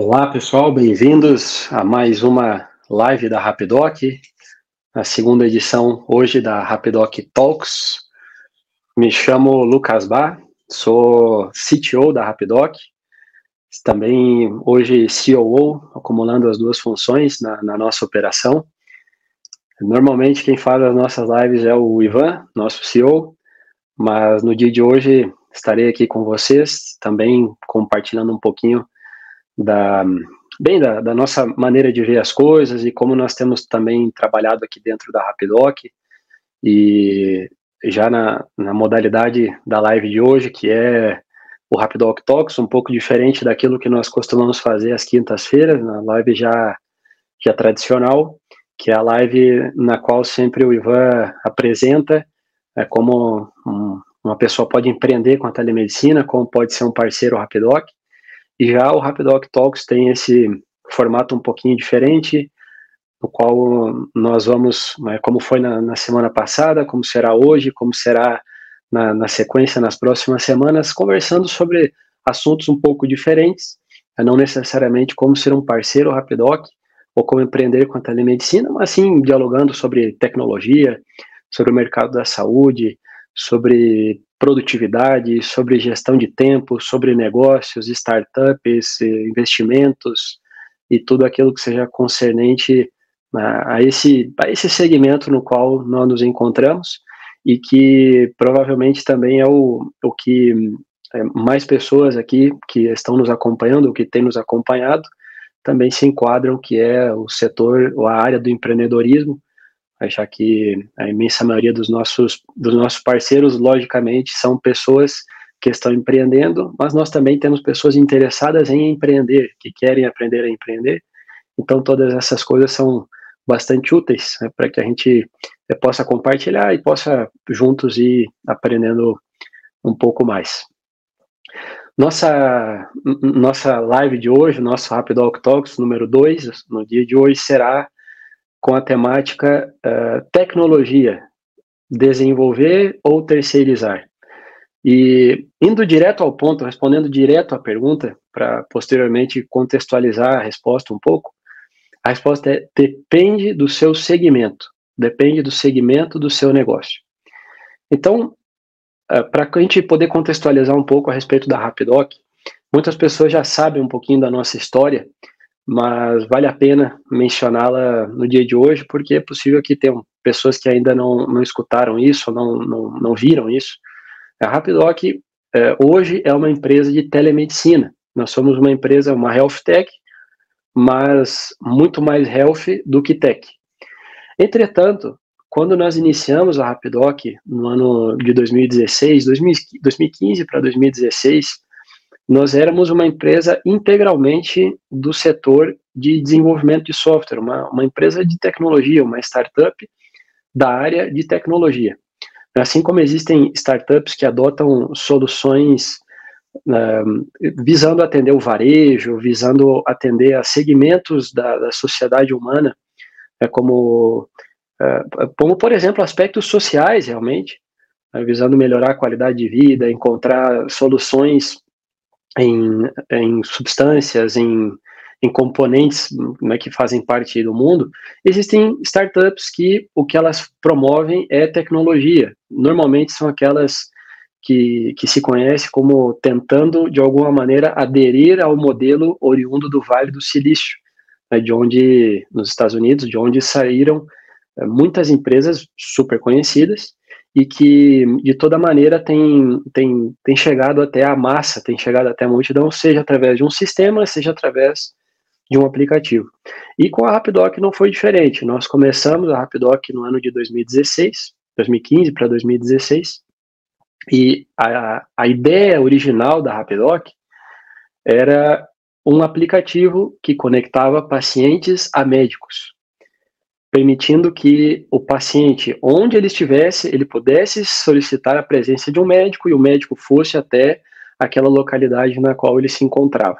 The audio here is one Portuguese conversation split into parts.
Olá pessoal, bem-vindos a mais uma live da Rapidoc, a segunda edição hoje da Rapidoc Talks. Me chamo Lucas Bar, sou CTO da Rapidoc, também hoje COO, acumulando as duas funções na, na nossa operação. Normalmente quem faz as nossas lives é o Ivan, nosso CEO, mas no dia de hoje estarei aqui com vocês, também compartilhando um pouquinho da bem da, da, nossa maneira de ver as coisas e como nós temos também trabalhado aqui dentro da Rapidoc e já na, na modalidade da live de hoje, que é o Rapidoc Talks, um pouco diferente daquilo que nós costumamos fazer às quintas-feiras, na live já, já tradicional, que é a live na qual sempre o Ivan apresenta é, como um, uma pessoa pode empreender com a telemedicina, como pode ser um parceiro Rapidoc, já o Rapidoc Talks tem esse formato um pouquinho diferente, no qual nós vamos, né, como foi na, na, semana passada, como será hoje, como será na, na, sequência nas próximas semanas, conversando sobre assuntos um pouco diferentes, né, não necessariamente como ser um parceiro Rapidoc ou como empreender com a telemedicina, mas sim dialogando sobre tecnologia, sobre o mercado da saúde, sobre produtividade, sobre gestão de tempo, sobre negócios, startups, investimentos e tudo aquilo que seja concernente a, esse, a esse segmento no qual nós nos encontramos e que provavelmente também é o, o que é, mais pessoas aqui que estão nos acompanhando, que têm nos acompanhado, também se enquadram, que é o setor, a área do empreendedorismo, já que a imensa maioria dos nossos, dos nossos parceiros, logicamente, são pessoas que estão empreendendo, mas nós também temos pessoas interessadas em empreender, que querem aprender a empreender. Então, todas essas coisas são bastante úteis né, para que a gente eh, possa compartilhar e possa juntos ir aprendendo um pouco mais. Nossa, nossa live de hoje, nosso Rapid Talks número 2, no dia de hoje, será com a temática uh, tecnologia, desenvolver ou terceirizar. E indo direto ao ponto, respondendo direto à pergunta, para posteriormente contextualizar a resposta um pouco, a resposta é depende do seu segmento, depende do segmento do seu negócio. Então, uh, para a gente poder contextualizar um pouco a respeito da Rapidoc, muitas pessoas já sabem um pouquinho da nossa história, mas vale a pena mencioná-la no dia de hoje, porque é possível que tenham pessoas que ainda não, não escutaram isso, não, não, não viram isso. A Rapidoc é, hoje é uma empresa de telemedicina. Nós somos uma empresa, uma health tech, mas muito mais health do que tech. Entretanto, quando nós iniciamos a Rapidoc no ano de 2016, 2015 para 2016, nós éramos uma empresa integralmente do setor de desenvolvimento de software, uma, uma empresa de tecnologia, uma startup da área de tecnologia. Assim como existem startups que adotam soluções uh, visando atender o varejo, visando atender a segmentos da, da sociedade humana, é como, uh, como, por exemplo, aspectos sociais, realmente, uh, visando melhorar a qualidade de vida, encontrar soluções em, em substâncias, em, em componentes né, que fazem parte do mundo, existem startups que o que elas promovem é tecnologia. Normalmente são aquelas que, que se conhece como tentando, de alguma maneira, aderir ao modelo oriundo do Vale do Silício, né, de onde, nos Estados Unidos, de onde saíram é, muitas empresas super conhecidas e que de toda maneira tem, tem, tem chegado até a massa, tem chegado até a multidão, seja através de um sistema, seja através de um aplicativo. E com a Rapidoc não foi diferente. Nós começamos a Rapidoc no ano de 2016, 2015 para 2016, e a, a ideia original da Rapidoc era um aplicativo que conectava pacientes a médicos permitindo que o paciente, onde ele estivesse, ele pudesse solicitar a presença de um médico e o médico fosse até aquela localidade na qual ele se encontrava.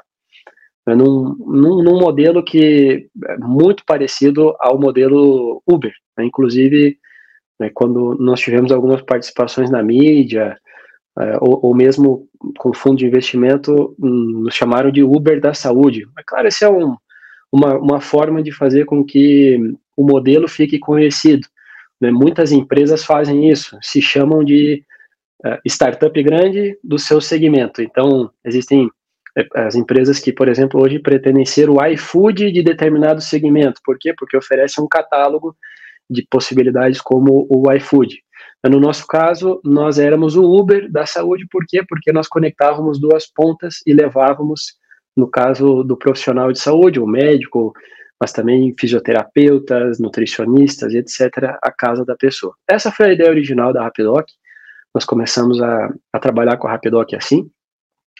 É num, num, num modelo que é muito parecido ao modelo Uber. Né? Inclusive, né, quando nós tivemos algumas participações na mídia, é, ou, ou, mesmo com fundo de investimento, um, nos chamaram de Uber da saúde. Mas, claro, essa é um, uma, uma forma de fazer com que o modelo fique conhecido. Né? Muitas empresas fazem isso, se chamam de uh, startup grande do seu segmento. Então, existem uh, as empresas que, por exemplo, hoje pretendem ser o iFood de determinado segmento. Por quê? Porque oferecem um catálogo de possibilidades como o iFood. No nosso caso, nós éramos o Uber da saúde, por quê? Porque nós conectávamos duas pontas e levávamos, no caso do profissional de saúde, o médico, mas também fisioterapeutas, nutricionistas, etc., à casa da pessoa. Essa foi a ideia original da Rapidoc. Nós começamos a, a trabalhar com a Rapidoc assim,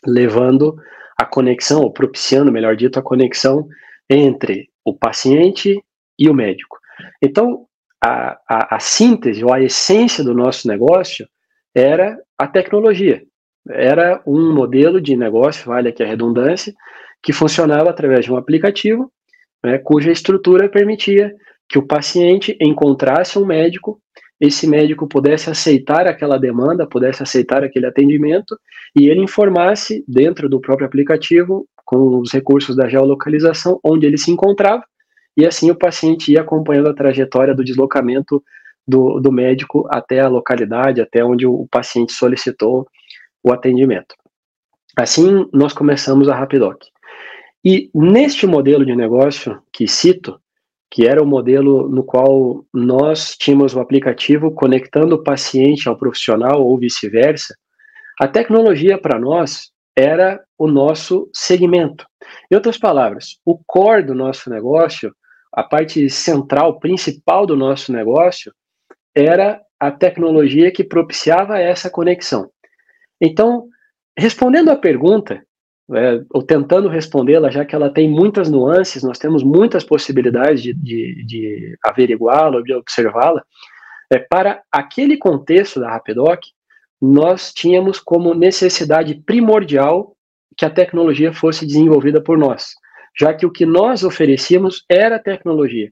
levando a conexão, ou propiciando, melhor dito, a conexão entre o paciente e o médico. Então, a, a, a síntese ou a essência do nosso negócio era a tecnologia. Era um modelo de negócio, vale aqui a redundância, que funcionava através de um aplicativo, né, cuja estrutura permitia que o paciente encontrasse um médico, esse médico pudesse aceitar aquela demanda, pudesse aceitar aquele atendimento, e ele informasse dentro do próprio aplicativo, com os recursos da geolocalização, onde ele se encontrava, e assim o paciente ia acompanhando a trajetória do deslocamento do, do médico até a localidade, até onde o, paciente solicitou o atendimento. Assim, nós começamos a Rapidoc. E neste modelo de negócio que cito, que era o modelo no qual nós tínhamos o aplicativo conectando o paciente ao profissional ou vice-versa, a tecnologia para nós era o nosso segmento. Em outras palavras, o core do nosso negócio a parte central, principal do nosso negócio era a tecnologia que propiciava essa conexão. Então, respondendo à pergunta, é, ou tentando respondê-la, já que ela tem muitas nuances, nós temos muitas possibilidades de, de, de averiguá-la, de observá-la, é, para aquele contexto da Rapidoc, nós tínhamos como necessidade primordial que a tecnologia fosse desenvolvida por nós já que o que nós oferecíamos era tecnologia.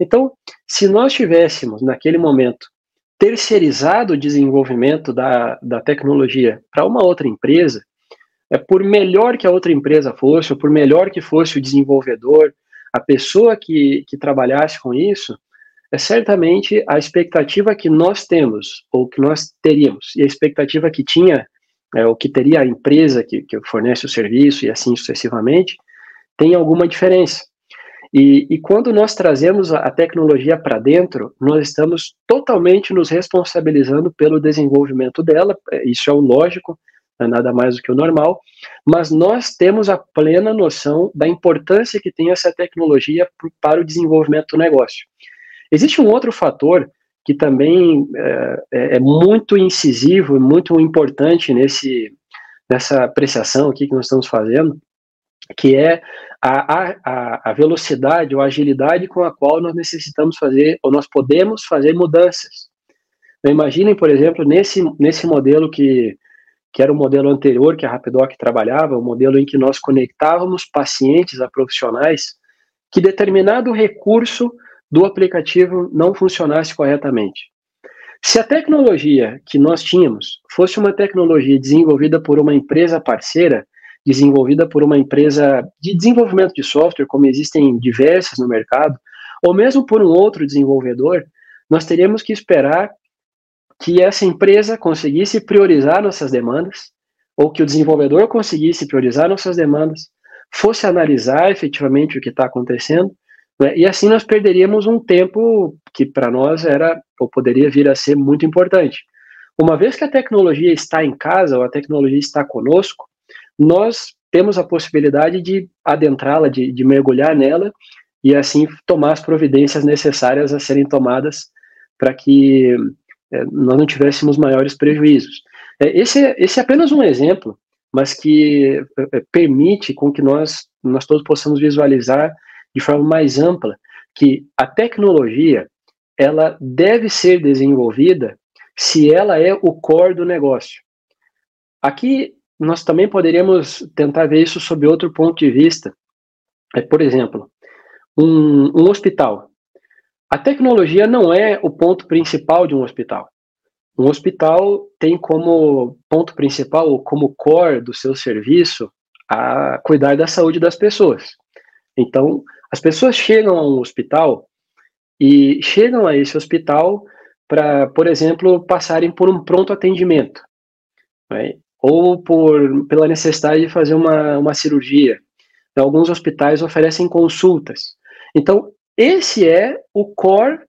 Então, se nós tivéssemos, naquele momento, terceirizado o desenvolvimento da, da tecnologia para uma outra empresa, é, por melhor que a outra empresa fosse, ou por melhor que fosse o desenvolvedor, a pessoa que, que trabalhasse com isso, é certamente a expectativa que nós temos, ou que nós teríamos, e a expectativa que tinha, é, ou que teria a empresa que, que fornece o serviço, e assim sucessivamente, tem alguma diferença. E, e quando nós trazemos a, a tecnologia para dentro, nós estamos totalmente nos responsabilizando pelo desenvolvimento dela, é, isso é o lógico, é nada mais do que o normal, mas nós temos a plena noção da importância que tem essa tecnologia para o desenvolvimento do negócio. Existe um outro fator que também é, é, é muito incisivo, muito importante nesse, nessa apreciação aqui que nós estamos fazendo, que é a, a, a velocidade ou a agilidade com a qual nós necessitamos fazer, ou nós podemos fazer mudanças. Então, imaginem, por exemplo, nesse, nesse modelo que, que era o modelo anterior que a Rapidoc trabalhava, o modelo em que nós conectávamos pacientes a profissionais, que determinado recurso do aplicativo não funcionasse corretamente. Se a tecnologia que nós tínhamos fosse uma tecnologia desenvolvida por uma empresa parceira, desenvolvida por uma empresa de desenvolvimento de software, como existem diversas no mercado, ou mesmo por um outro desenvolvedor, nós teríamos que esperar que essa empresa conseguisse priorizar nossas demandas, ou que o desenvolvedor conseguisse priorizar nossas demandas, fosse analisar efetivamente o que está acontecendo, né, e assim nós perderíamos um tempo que para nós era, ou poderia vir a ser muito importante. Uma vez que a tecnologia está em casa, ou a tecnologia está conosco, nós temos a possibilidade de adentrá-la, de, de mergulhar nela e assim tomar as providências necessárias a serem tomadas para que é, nós não tivéssemos maiores prejuízos. É, esse, é, esse é apenas um exemplo, mas que é, permite com que nós, nós todos possamos visualizar de forma mais ampla que a tecnologia ela deve ser desenvolvida se ela é o core do negócio. Aqui nós também poderíamos tentar ver isso sob outro ponto de vista. É, por exemplo, um, um hospital. A tecnologia não é o ponto principal de um hospital. um hospital tem como ponto principal, como core do seu serviço, a cuidar da saúde das pessoas. Então, as pessoas chegam a um hospital e chegam a esse hospital para, por exemplo, passarem por um pronto atendimento, né? ou por, pela necessidade de fazer uma, uma cirurgia. Então, alguns hospitais oferecem consultas. Então, esse é o core,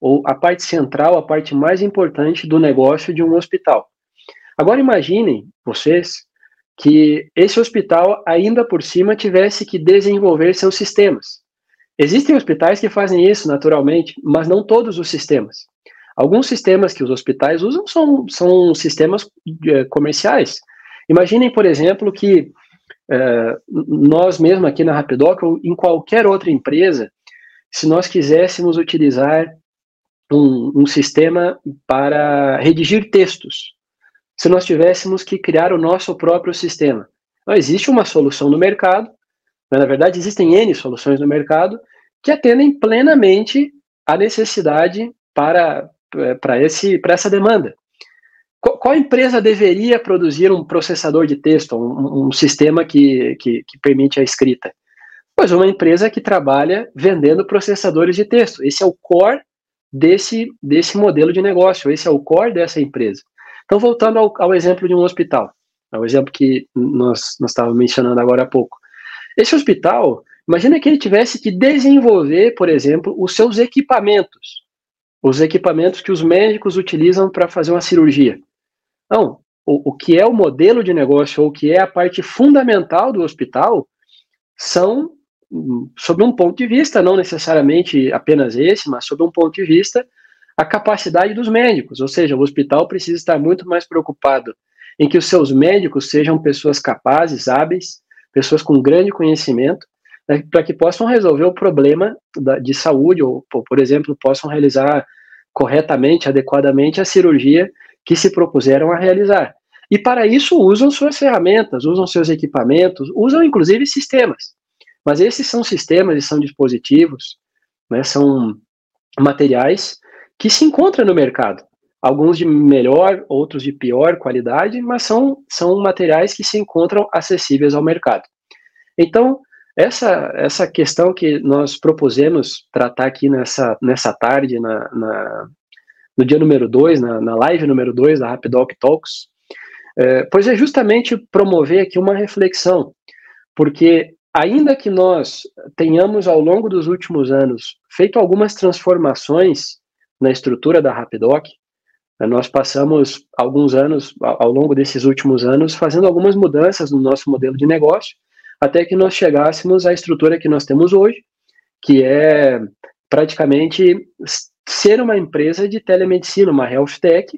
ou a parte central, a parte mais importante do negócio de um hospital. Agora imaginem, vocês, que esse hospital, ainda por cima, tivesse que desenvolver seus sistemas. Existem hospitais que fazem isso naturalmente, mas não todos os sistemas. Alguns sistemas que os hospitais usam são, são sistemas é, comerciais. Imaginem, por exemplo, que é, nós mesmo aqui na Rapidoc ou em qualquer outra empresa, se nós quiséssemos utilizar um, um sistema para redigir textos, se nós tivéssemos que criar o nosso próprio sistema. Não existe uma solução no mercado, mas, na verdade existem N soluções no mercado que atendem plenamente a necessidade para, para, esse, para essa demanda. Qual, qual empresa deveria produzir um processador de texto, um, um sistema que, que, que permite a escrita? Pois uma empresa que trabalha vendendo processadores de texto. Esse é o core desse, desse modelo de negócio, esse é o core dessa empresa. Então, voltando ao, ao exemplo de um hospital, ao exemplo que nós, nós estávamos mencionando agora há pouco. Esse hospital, imagina que ele tivesse que desenvolver, por exemplo, os seus equipamentos, os equipamentos que os médicos utilizam para fazer uma cirurgia. Não, o, o que é o modelo de negócio, ou o que é a parte fundamental do hospital, são, sob um ponto de vista, não necessariamente apenas esse, mas sob um ponto de vista a capacidade dos médicos, ou seja, o hospital precisa estar muito mais preocupado em que os seus médicos sejam pessoas capazes, hábeis, pessoas com grande conhecimento, né, para que possam resolver o problema da, de saúde, ou, por exemplo, possam realizar corretamente, adequadamente a cirurgia que se propuseram a realizar. E para isso usam suas ferramentas, usam seus equipamentos, usam inclusive sistemas. Mas esses são sistemas e são dispositivos, né, são materiais que se encontra no mercado. Alguns de melhor, outros de pior qualidade, mas são, são materiais que se encontram acessíveis ao mercado. Então, essa, essa questão que nós propusemos tratar aqui nessa, nessa tarde, na, na no dia número 2, na, na live número 2 da Rapidoc Talks, é, pois é justamente promover aqui uma reflexão, porque ainda que nós tenhamos ao longo dos últimos anos feito algumas transformações na estrutura da Rapidoc. Né, nós passamos alguns anos, ao longo desses últimos anos, fazendo algumas mudanças no nosso modelo de negócio, até que nós chegássemos à estrutura que nós temos hoje, que é praticamente ser uma empresa de telemedicina, uma health tech,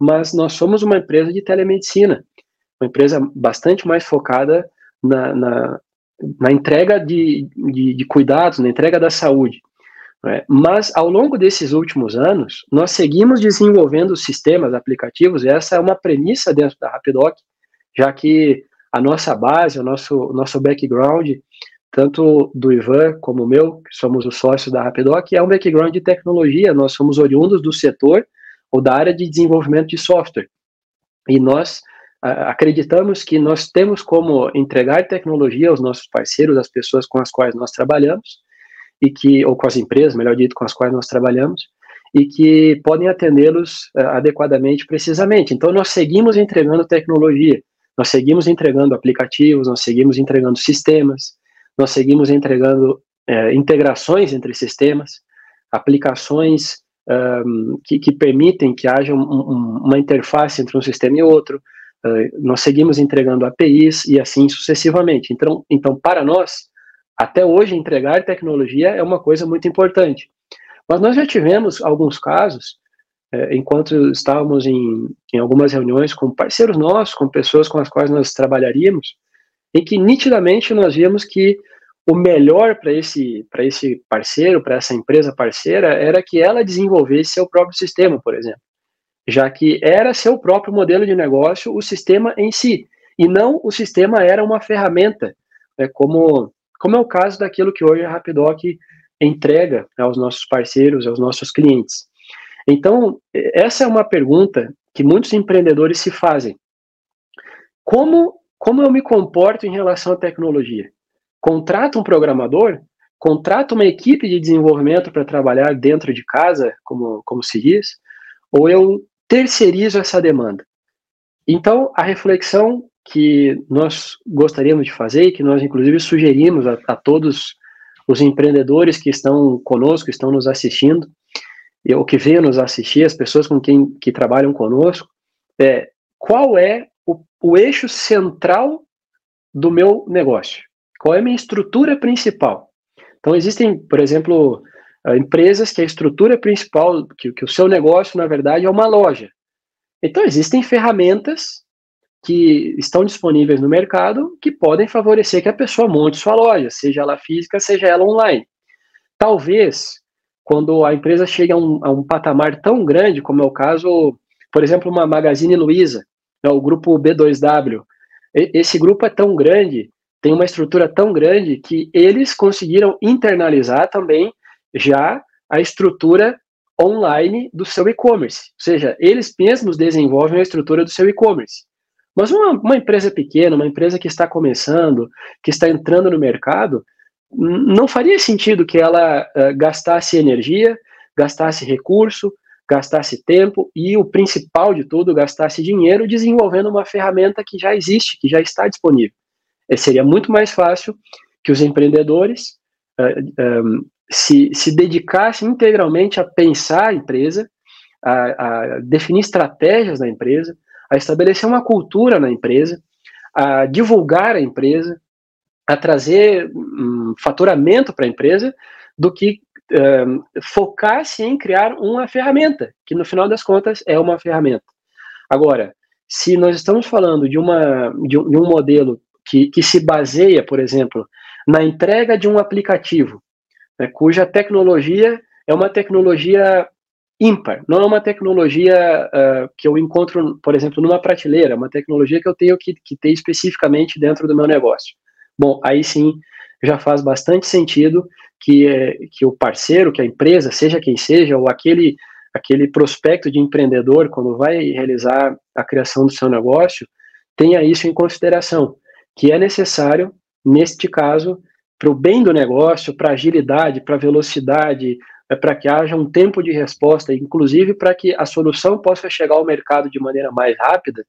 mas nós somos uma empresa de telemedicina, uma empresa bastante mais focada na, na, na entrega de, de, de, cuidados, na entrega da saúde. Né? Mas, ao longo desses últimos anos, nós seguimos desenvolvendo sistemas, aplicativos, e essa é uma premissa dentro da Rapidoc, já que a nossa base, o nosso, nosso background, tanto do Ivan como o meu, que somos os sócios da Rapidoc, é um background de tecnologia, nós somos oriundos do setor ou da área de desenvolvimento de software. E nós acreditamos que nós temos como entregar tecnologia aos nossos parceiros, às pessoas com as quais nós trabalhamos, e que ou com as empresas, melhor dito, com as quais nós trabalhamos e que podem atendê-los uh, adequadamente, precisamente. Então nós seguimos entregando tecnologia, nós seguimos entregando aplicativos, nós seguimos entregando sistemas, nós seguimos entregando uh, integrações entre sistemas, aplicações um, que, que, permitem que haja um, um, uma interface entre um sistema e outro. Uh, nós seguimos entregando APIs e assim sucessivamente. Então, então para nós até hoje, entregar tecnologia é uma coisa muito importante. Mas nós já tivemos alguns casos, é, enquanto estávamos em, em algumas reuniões com parceiros nossos, com pessoas com as quais nós trabalharíamos, em que nitidamente nós vimos que o melhor para esse, esse parceiro, para essa empresa parceira, era que ela desenvolvesse seu próprio sistema, por exemplo. Já que era seu próprio modelo de negócio o sistema em si, e não o sistema era uma ferramenta, né, como como é o caso daquilo que hoje a Rapidoc entrega aos nossos parceiros, aos nossos clientes. Então, essa é uma pergunta que muitos empreendedores se fazem. Como, como eu me comporto em relação à tecnologia? Contrato um programador? Contrato uma equipe de desenvolvimento para trabalhar dentro de casa, como, como se diz? Ou eu terceirizo essa demanda? Então, a reflexão que nós gostaríamos de fazer e que nós, inclusive, sugerimos a, a todos os empreendedores que estão conosco, que estão nos assistindo, ou que venham nos assistir, as pessoas com quem que trabalham conosco, é qual é o, o eixo central do meu negócio? Qual é a minha estrutura principal? Então, existem, por exemplo, empresas que a estrutura principal, que, que o seu negócio, na verdade, é uma loja. Então, existem ferramentas que estão disponíveis no mercado que podem favorecer que a pessoa monte sua loja, seja ela física, seja ela online. Talvez, quando a empresa chega a um, a um patamar tão grande, como é o caso, por exemplo, uma Magazine Luiza, né, o grupo B2W, esse grupo é tão grande, tem uma estrutura tão grande que eles conseguiram internalizar também já a estrutura online do seu e-commerce. Ou seja, eles mesmos desenvolvem a estrutura do seu e-commerce. Mas uma, uma, empresa pequena, uma empresa que está começando, que está entrando no mercado, não faria sentido que ela uh, gastasse energia, gastasse recurso, gastasse tempo e o principal de tudo, gastasse dinheiro desenvolvendo uma ferramenta que já existe, que já está disponível. É, seria muito mais fácil que os empreendedores uh, um, se, se dedicassem integralmente a pensar a empresa, a, a definir estratégias da empresa, a estabelecer uma cultura na empresa, a divulgar a empresa, a trazer um faturamento para a empresa, do que um, focar-se em criar uma ferramenta, que no final das contas é uma ferramenta. Agora, se nós estamos falando de, uma, de, um, de um modelo que, que se baseia, por exemplo, na entrega de um aplicativo, né, cuja tecnologia é uma tecnologia ímpar, não é uma tecnologia uh, que eu encontro, por exemplo, numa prateleira, é uma tecnologia que eu tenho que, que ter especificamente dentro do meu negócio. Bom, aí sim já faz bastante sentido que, é, que o parceiro, que a empresa, seja quem seja, ou aquele, aquele prospecto de empreendedor, quando vai realizar a criação do seu negócio, tenha isso em consideração, que é necessário, neste caso, para o bem do negócio, para agilidade, para velocidade, é para que haja um tempo de resposta, inclusive para que a solução possa chegar ao mercado de maneira mais rápida,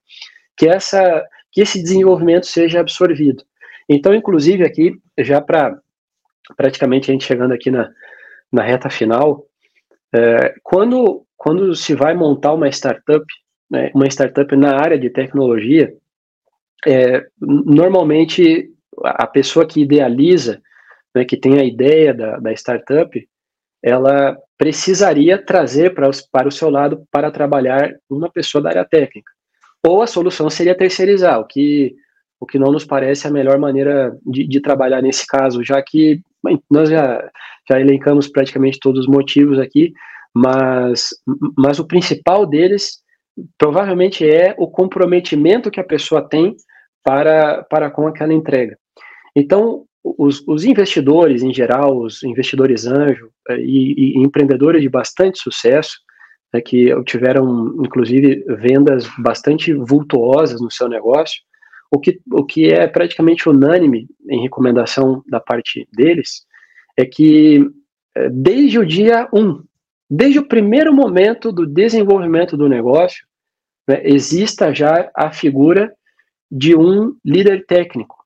que essa que esse desenvolvimento seja absorvido. Então, inclusive aqui, já para praticamente a gente chegando aqui na, na reta final, é, quando, quando se vai montar uma startup, né, uma startup na área de tecnologia, é, normalmente a pessoa que idealiza, né, que tem a ideia da, da startup, ela precisaria trazer para, os, para o seu lado para trabalhar uma pessoa da área técnica. Ou a solução seria terceirizar, o que, o que não nos parece a melhor maneira de, de trabalhar nesse caso, já que nós já, já elencamos praticamente todos os motivos aqui, mas, mas o principal deles provavelmente é o comprometimento que a pessoa tem para, para com aquela entrega. Então, os, os, investidores em geral, os investidores anjo eh, e, e empreendedores de bastante sucesso, né, que tiveram inclusive vendas bastante vultuosas no seu negócio, o que, o que é praticamente unânime em recomendação da parte deles é que eh, desde o dia 1, um, desde o primeiro momento do desenvolvimento do negócio, né, exista já a figura de um líder técnico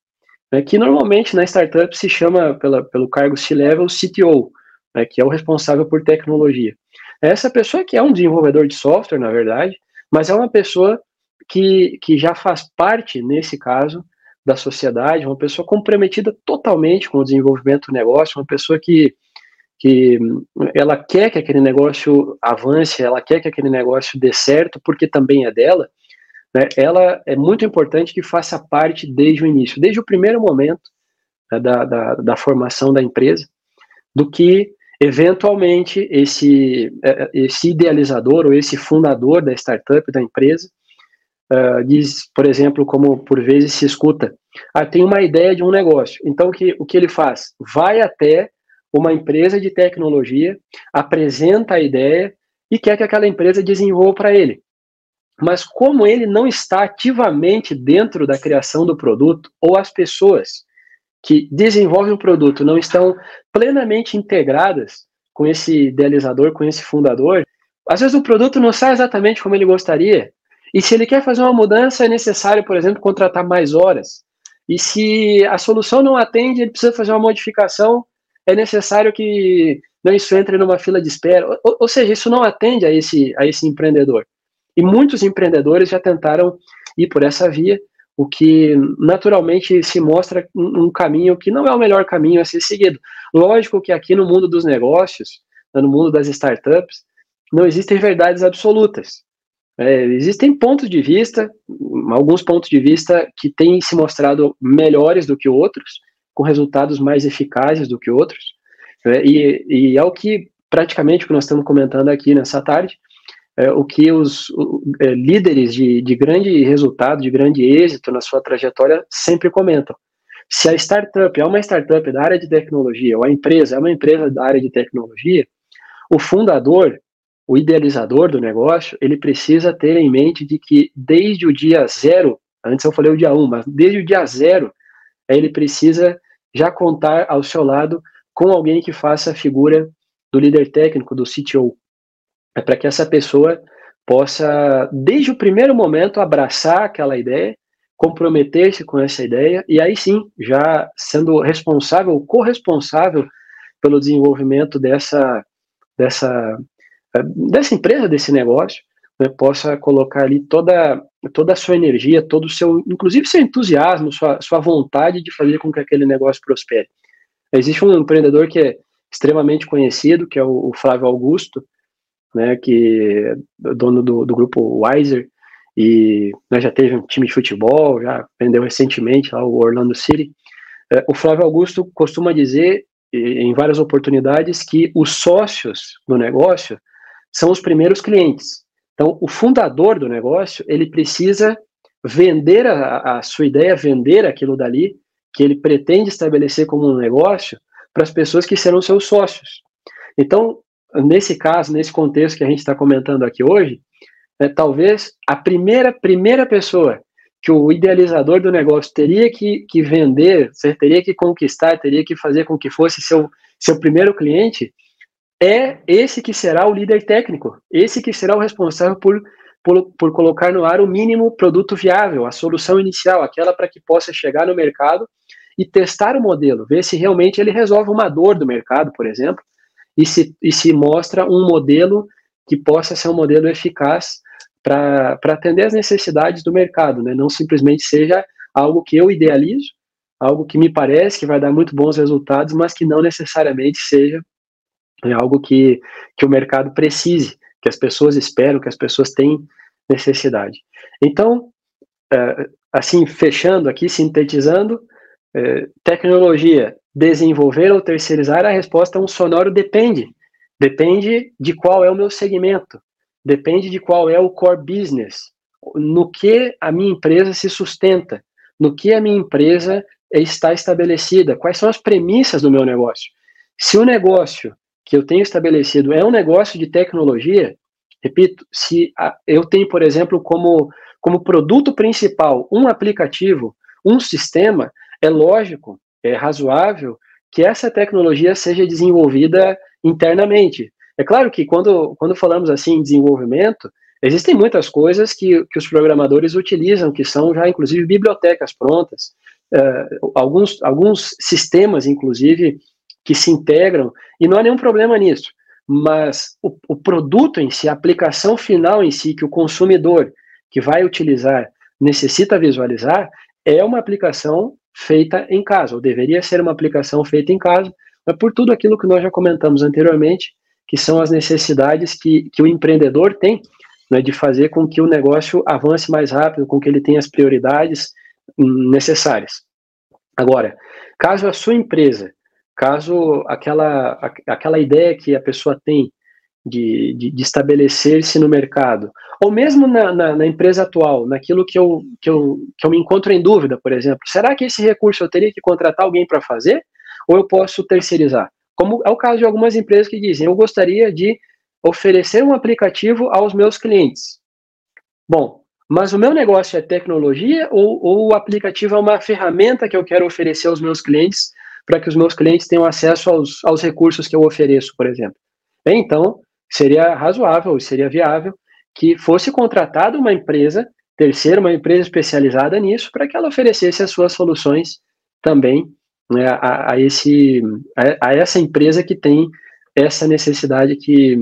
né, que normalmente na startup se chama pela, pelo cargo C-Level CTO, né, que é o responsável por tecnologia. Essa pessoa que é um desenvolvedor de software, na verdade, mas é uma pessoa que, que já faz parte, nesse caso, da sociedade, uma pessoa comprometida totalmente com o desenvolvimento do negócio, uma pessoa que, que ela quer que aquele negócio avance, ela quer que aquele negócio dê certo, porque também é dela, né, ela é muito importante que faça parte desde o início, desde o primeiro momento né, da, da, da, formação da empresa, do que eventualmente esse, é, esse idealizador ou esse fundador da startup, da empresa, uh, diz, por exemplo, como por vezes se escuta, ah, tem uma ideia de um negócio, então que, o que ele faz? Vai até uma empresa de tecnologia, apresenta a ideia e quer que aquela empresa desenvolva para ele. Mas como ele não está ativamente dentro da criação do produto, ou as pessoas que desenvolvem o produto não estão plenamente integradas com esse idealizador, com esse fundador, às vezes o produto não sai exatamente como ele gostaria. E se ele quer fazer uma mudança, é necessário, por exemplo, contratar mais horas. E se a solução não atende, ele precisa fazer uma modificação, é necessário que não isso entre numa fila de espera. Ou, ou seja, isso não atende a esse, a esse empreendedor. E muitos empreendedores já tentaram ir por essa via, o que naturalmente se mostra um, caminho que não é o melhor caminho a ser seguido. Lógico que aqui no mundo dos negócios, no mundo das startups, não existem verdades absolutas. É, existem pontos de vista, alguns pontos de vista que têm se mostrado melhores do que outros, com resultados mais eficazes do que outros, é, e, e é o que praticamente o que nós estamos comentando aqui nessa tarde, é, o que os é, líderes de, de grande resultado, de grande êxito na sua trajetória sempre comentam. Se a startup é uma startup da área de tecnologia, ou a empresa é uma empresa da área de tecnologia, o fundador, o idealizador do negócio, ele precisa ter em mente de que desde o dia zero, antes eu falei o dia um, mas desde o dia zero, ele precisa já contar ao seu lado com alguém que faça a figura do líder técnico, do CTO, é para que essa pessoa possa, desde o primeiro momento, abraçar aquela ideia, comprometer-se com essa ideia e aí sim, já sendo responsável, corresponsável pelo desenvolvimento dessa, dessa, dessa empresa, desse negócio, né, possa colocar ali toda, toda a sua energia, todo o seu, inclusive seu entusiasmo, sua, sua vontade de fazer com que aquele negócio prospere. Existe um empreendedor que é extremamente conhecido, que é o, o Flávio Augusto, né, que é dono do, do grupo Wiser, e né, já teve um time de futebol, já vendeu recentemente lá o Orlando City. É, o Flávio Augusto costuma dizer em várias oportunidades que os sócios do negócio são os primeiros clientes. Então, o fundador do negócio, ele precisa vender a, a sua ideia, vender aquilo dali que ele pretende estabelecer como um negócio para as pessoas que serão seus sócios. Então, nesse caso, nesse contexto que a gente está comentando aqui hoje, é, talvez a primeira, primeira pessoa que o idealizador do negócio teria que, que vender, teria que conquistar, teria que fazer com que fosse seu, seu primeiro cliente, é esse que será o líder técnico, esse que será o responsável por, por, por colocar no ar o mínimo produto viável, a solução inicial, aquela para que possa chegar no mercado e testar o modelo, ver se realmente ele resolve uma dor do mercado, por exemplo, e se, e se mostra um modelo que possa ser um modelo eficaz para atender as necessidades do mercado, né? não simplesmente seja algo que eu idealizo, algo que me parece que vai dar muito bons resultados, mas que não necessariamente seja né, algo que, que o mercado precise, que as pessoas esperam, que as pessoas têm necessidade. Então, é, assim, fechando aqui, sintetizando, é, tecnologia desenvolver ou terceirizar, a resposta é um sonoro depende. Depende de qual é o meu segmento, depende de qual é o core business, no que a minha empresa se sustenta, no que a minha empresa está estabelecida, quais são as premissas do meu negócio. Se o negócio que eu tenho estabelecido é um negócio de tecnologia, repito, se eu tenho, por exemplo, como, como produto principal um aplicativo, um sistema, é lógico é razoável que essa tecnologia seja desenvolvida internamente. É claro que quando, quando falamos assim em desenvolvimento, existem muitas coisas que, que os programadores utilizam, que são já inclusive bibliotecas prontas, uh, alguns, alguns sistemas, inclusive, que se integram, e não há nenhum problema nisso. Mas o, o produto em si, a aplicação final em si, que o consumidor que vai utilizar necessita visualizar, é uma aplicação feita em casa, ou deveria ser uma aplicação feita em casa, mas por tudo aquilo que nós já comentamos anteriormente, que são as necessidades que, que o empreendedor tem né, de fazer com que o negócio avance mais rápido, com que ele tenha as prioridades necessárias. Agora, caso a sua empresa, caso aquela, aquela ideia que a pessoa tem de, de, de estabelecer-se no mercado, ou mesmo na, na, na, empresa atual, naquilo que eu, que, eu, que eu me encontro em dúvida, por exemplo, será que esse recurso eu teria que contratar alguém para fazer, ou eu posso terceirizar? Como é o caso de algumas empresas que dizem, eu gostaria de oferecer um aplicativo aos meus clientes. Bom, mas o meu negócio é tecnologia ou, ou o aplicativo é uma ferramenta que eu quero oferecer aos meus clientes para que os meus clientes tenham acesso aos, aos recursos que eu ofereço, por exemplo? Então, seria razoável, seria viável que fosse contratada uma empresa terceira, uma empresa especializada nisso, para que ela oferecesse as suas soluções também né, a, a, esse, a, a, essa empresa que tem essa necessidade que,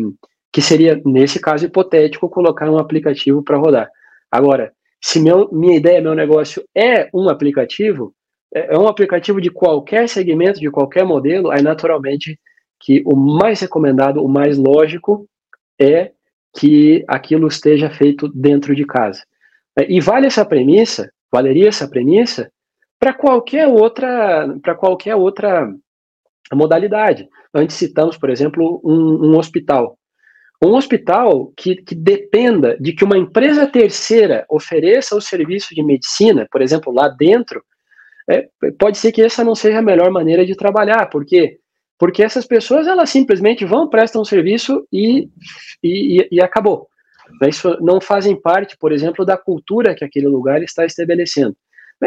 que seria, nesse caso hipotético, colocar um aplicativo para rodar. Agora, se meu, minha ideia, meu negócio é um aplicativo, é, é um aplicativo de qualquer segmento, de qualquer modelo, aí naturalmente que o mais recomendado, o mais lógico é que aquilo esteja feito dentro de casa. E vale essa premissa, valeria essa premissa para qualquer outra, para qualquer outra modalidade. Antes citamos, por exemplo, um, um hospital. Um hospital que, que, dependa de que uma empresa terceira ofereça o serviço de medicina, por exemplo, lá dentro, é, pode ser que essa não seja a melhor maneira de trabalhar, porque porque essas pessoas elas simplesmente vão prestam um serviço e, e, e acabou. Isso não fazem parte, por exemplo, da cultura que aquele lugar está estabelecendo.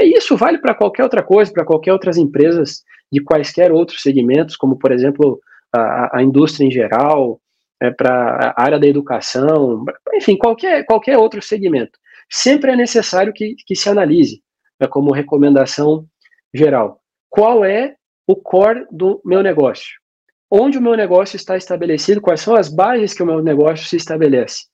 Isso vale para qualquer outra coisa, para qualquer outras empresas de quaisquer outros segmentos, como por exemplo a, a indústria em geral, é, para a área da educação, enfim, qualquer, qualquer outro segmento. Sempre é necessário que, que se analise, né, como recomendação geral, qual é o core do meu negócio? Onde o meu negócio está estabelecido? Quais são as bases que o meu negócio se estabelece?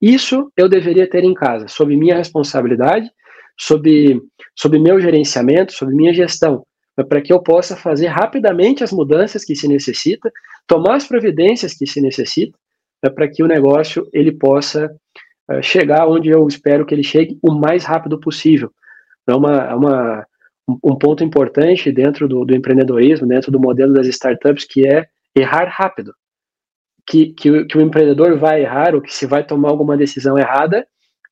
Isso eu deveria ter em casa, sob minha responsabilidade, sob, sob meu gerenciamento, sob minha gestão, para que eu possa fazer rapidamente as mudanças que se necessita, tomar as providências que se necessita, para que o negócio ele possa uh, chegar onde eu espero que ele chegue o mais rápido possível. É uma, é uma, um ponto importante dentro do, do empreendedorismo, dentro do modelo das startups, que é errar rápido. Que, que, que o empreendedor vai errar ou que se vai tomar alguma decisão errada,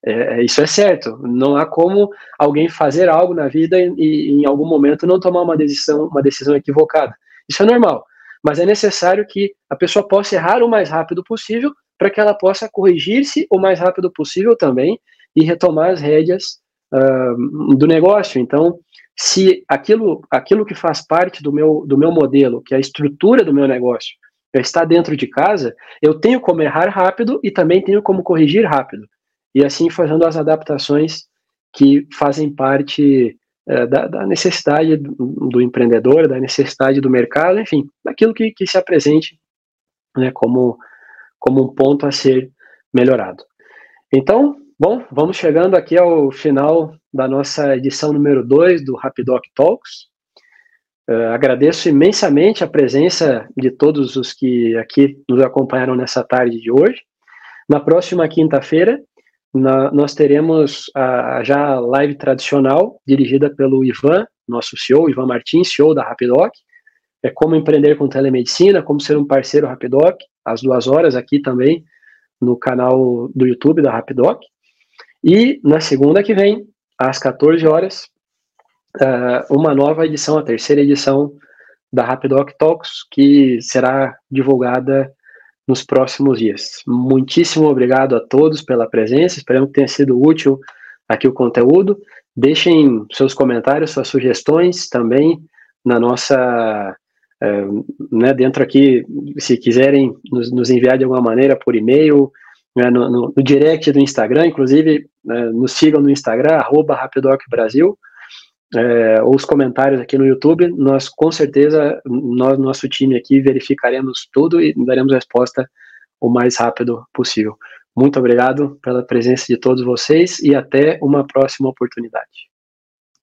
é, é, isso é certo. Não há como alguém fazer algo na vida e, e, em algum momento não tomar uma decisão, uma decisão equivocada. Isso é normal. Mas é necessário que a pessoa possa errar o mais rápido possível para que ela possa corrigir-se o mais rápido possível também e retomar as rédeas uh, do negócio. Então, se aquilo, aquilo que faz parte do meu, do meu modelo, que é a estrutura do meu negócio, está dentro de casa, eu tenho como errar rápido e também tenho como corrigir rápido e assim fazendo as adaptações que fazem parte é, da, da, necessidade do, do, empreendedor, da necessidade do mercado, enfim, daquilo que, que se apresente né, como, como um ponto a ser melhorado. Então, bom, vamos chegando aqui ao final da nossa edição número 2 do Rapidoc Talks. Uh, agradeço imensamente a presença de todos os que aqui nos acompanharam nessa tarde de hoje. Na próxima quinta-feira, nós teremos a, já a live tradicional, dirigida pelo Ivan, nosso CEO, Ivan Martins, CEO da Rapidoc. É como empreender com telemedicina, como ser um parceiro Rapidoc, às duas horas aqui também, no canal do YouTube da Rapidoc. E na segunda que vem, às 14 horas, uh, uma nova edição, a terceira edição da Rapidoc Talks, que será divulgada nos próximos dias. Muitíssimo obrigado a todos pela presença, esperamos que tenha sido útil aqui o conteúdo. Deixem seus comentários, suas sugestões também na nossa. É, né, dentro aqui, se quiserem nos, nos, enviar de alguma maneira por e-mail, né, no, no, no, direct do Instagram, inclusive né, nos sigam no Instagram, arroba RapidocBrasil, é, ou os comentários aqui no YouTube, nós com certeza, nós, nosso time aqui, verificaremos tudo e daremos resposta o mais rápido possível. Muito obrigado pela presença de todos vocês e até uma próxima oportunidade.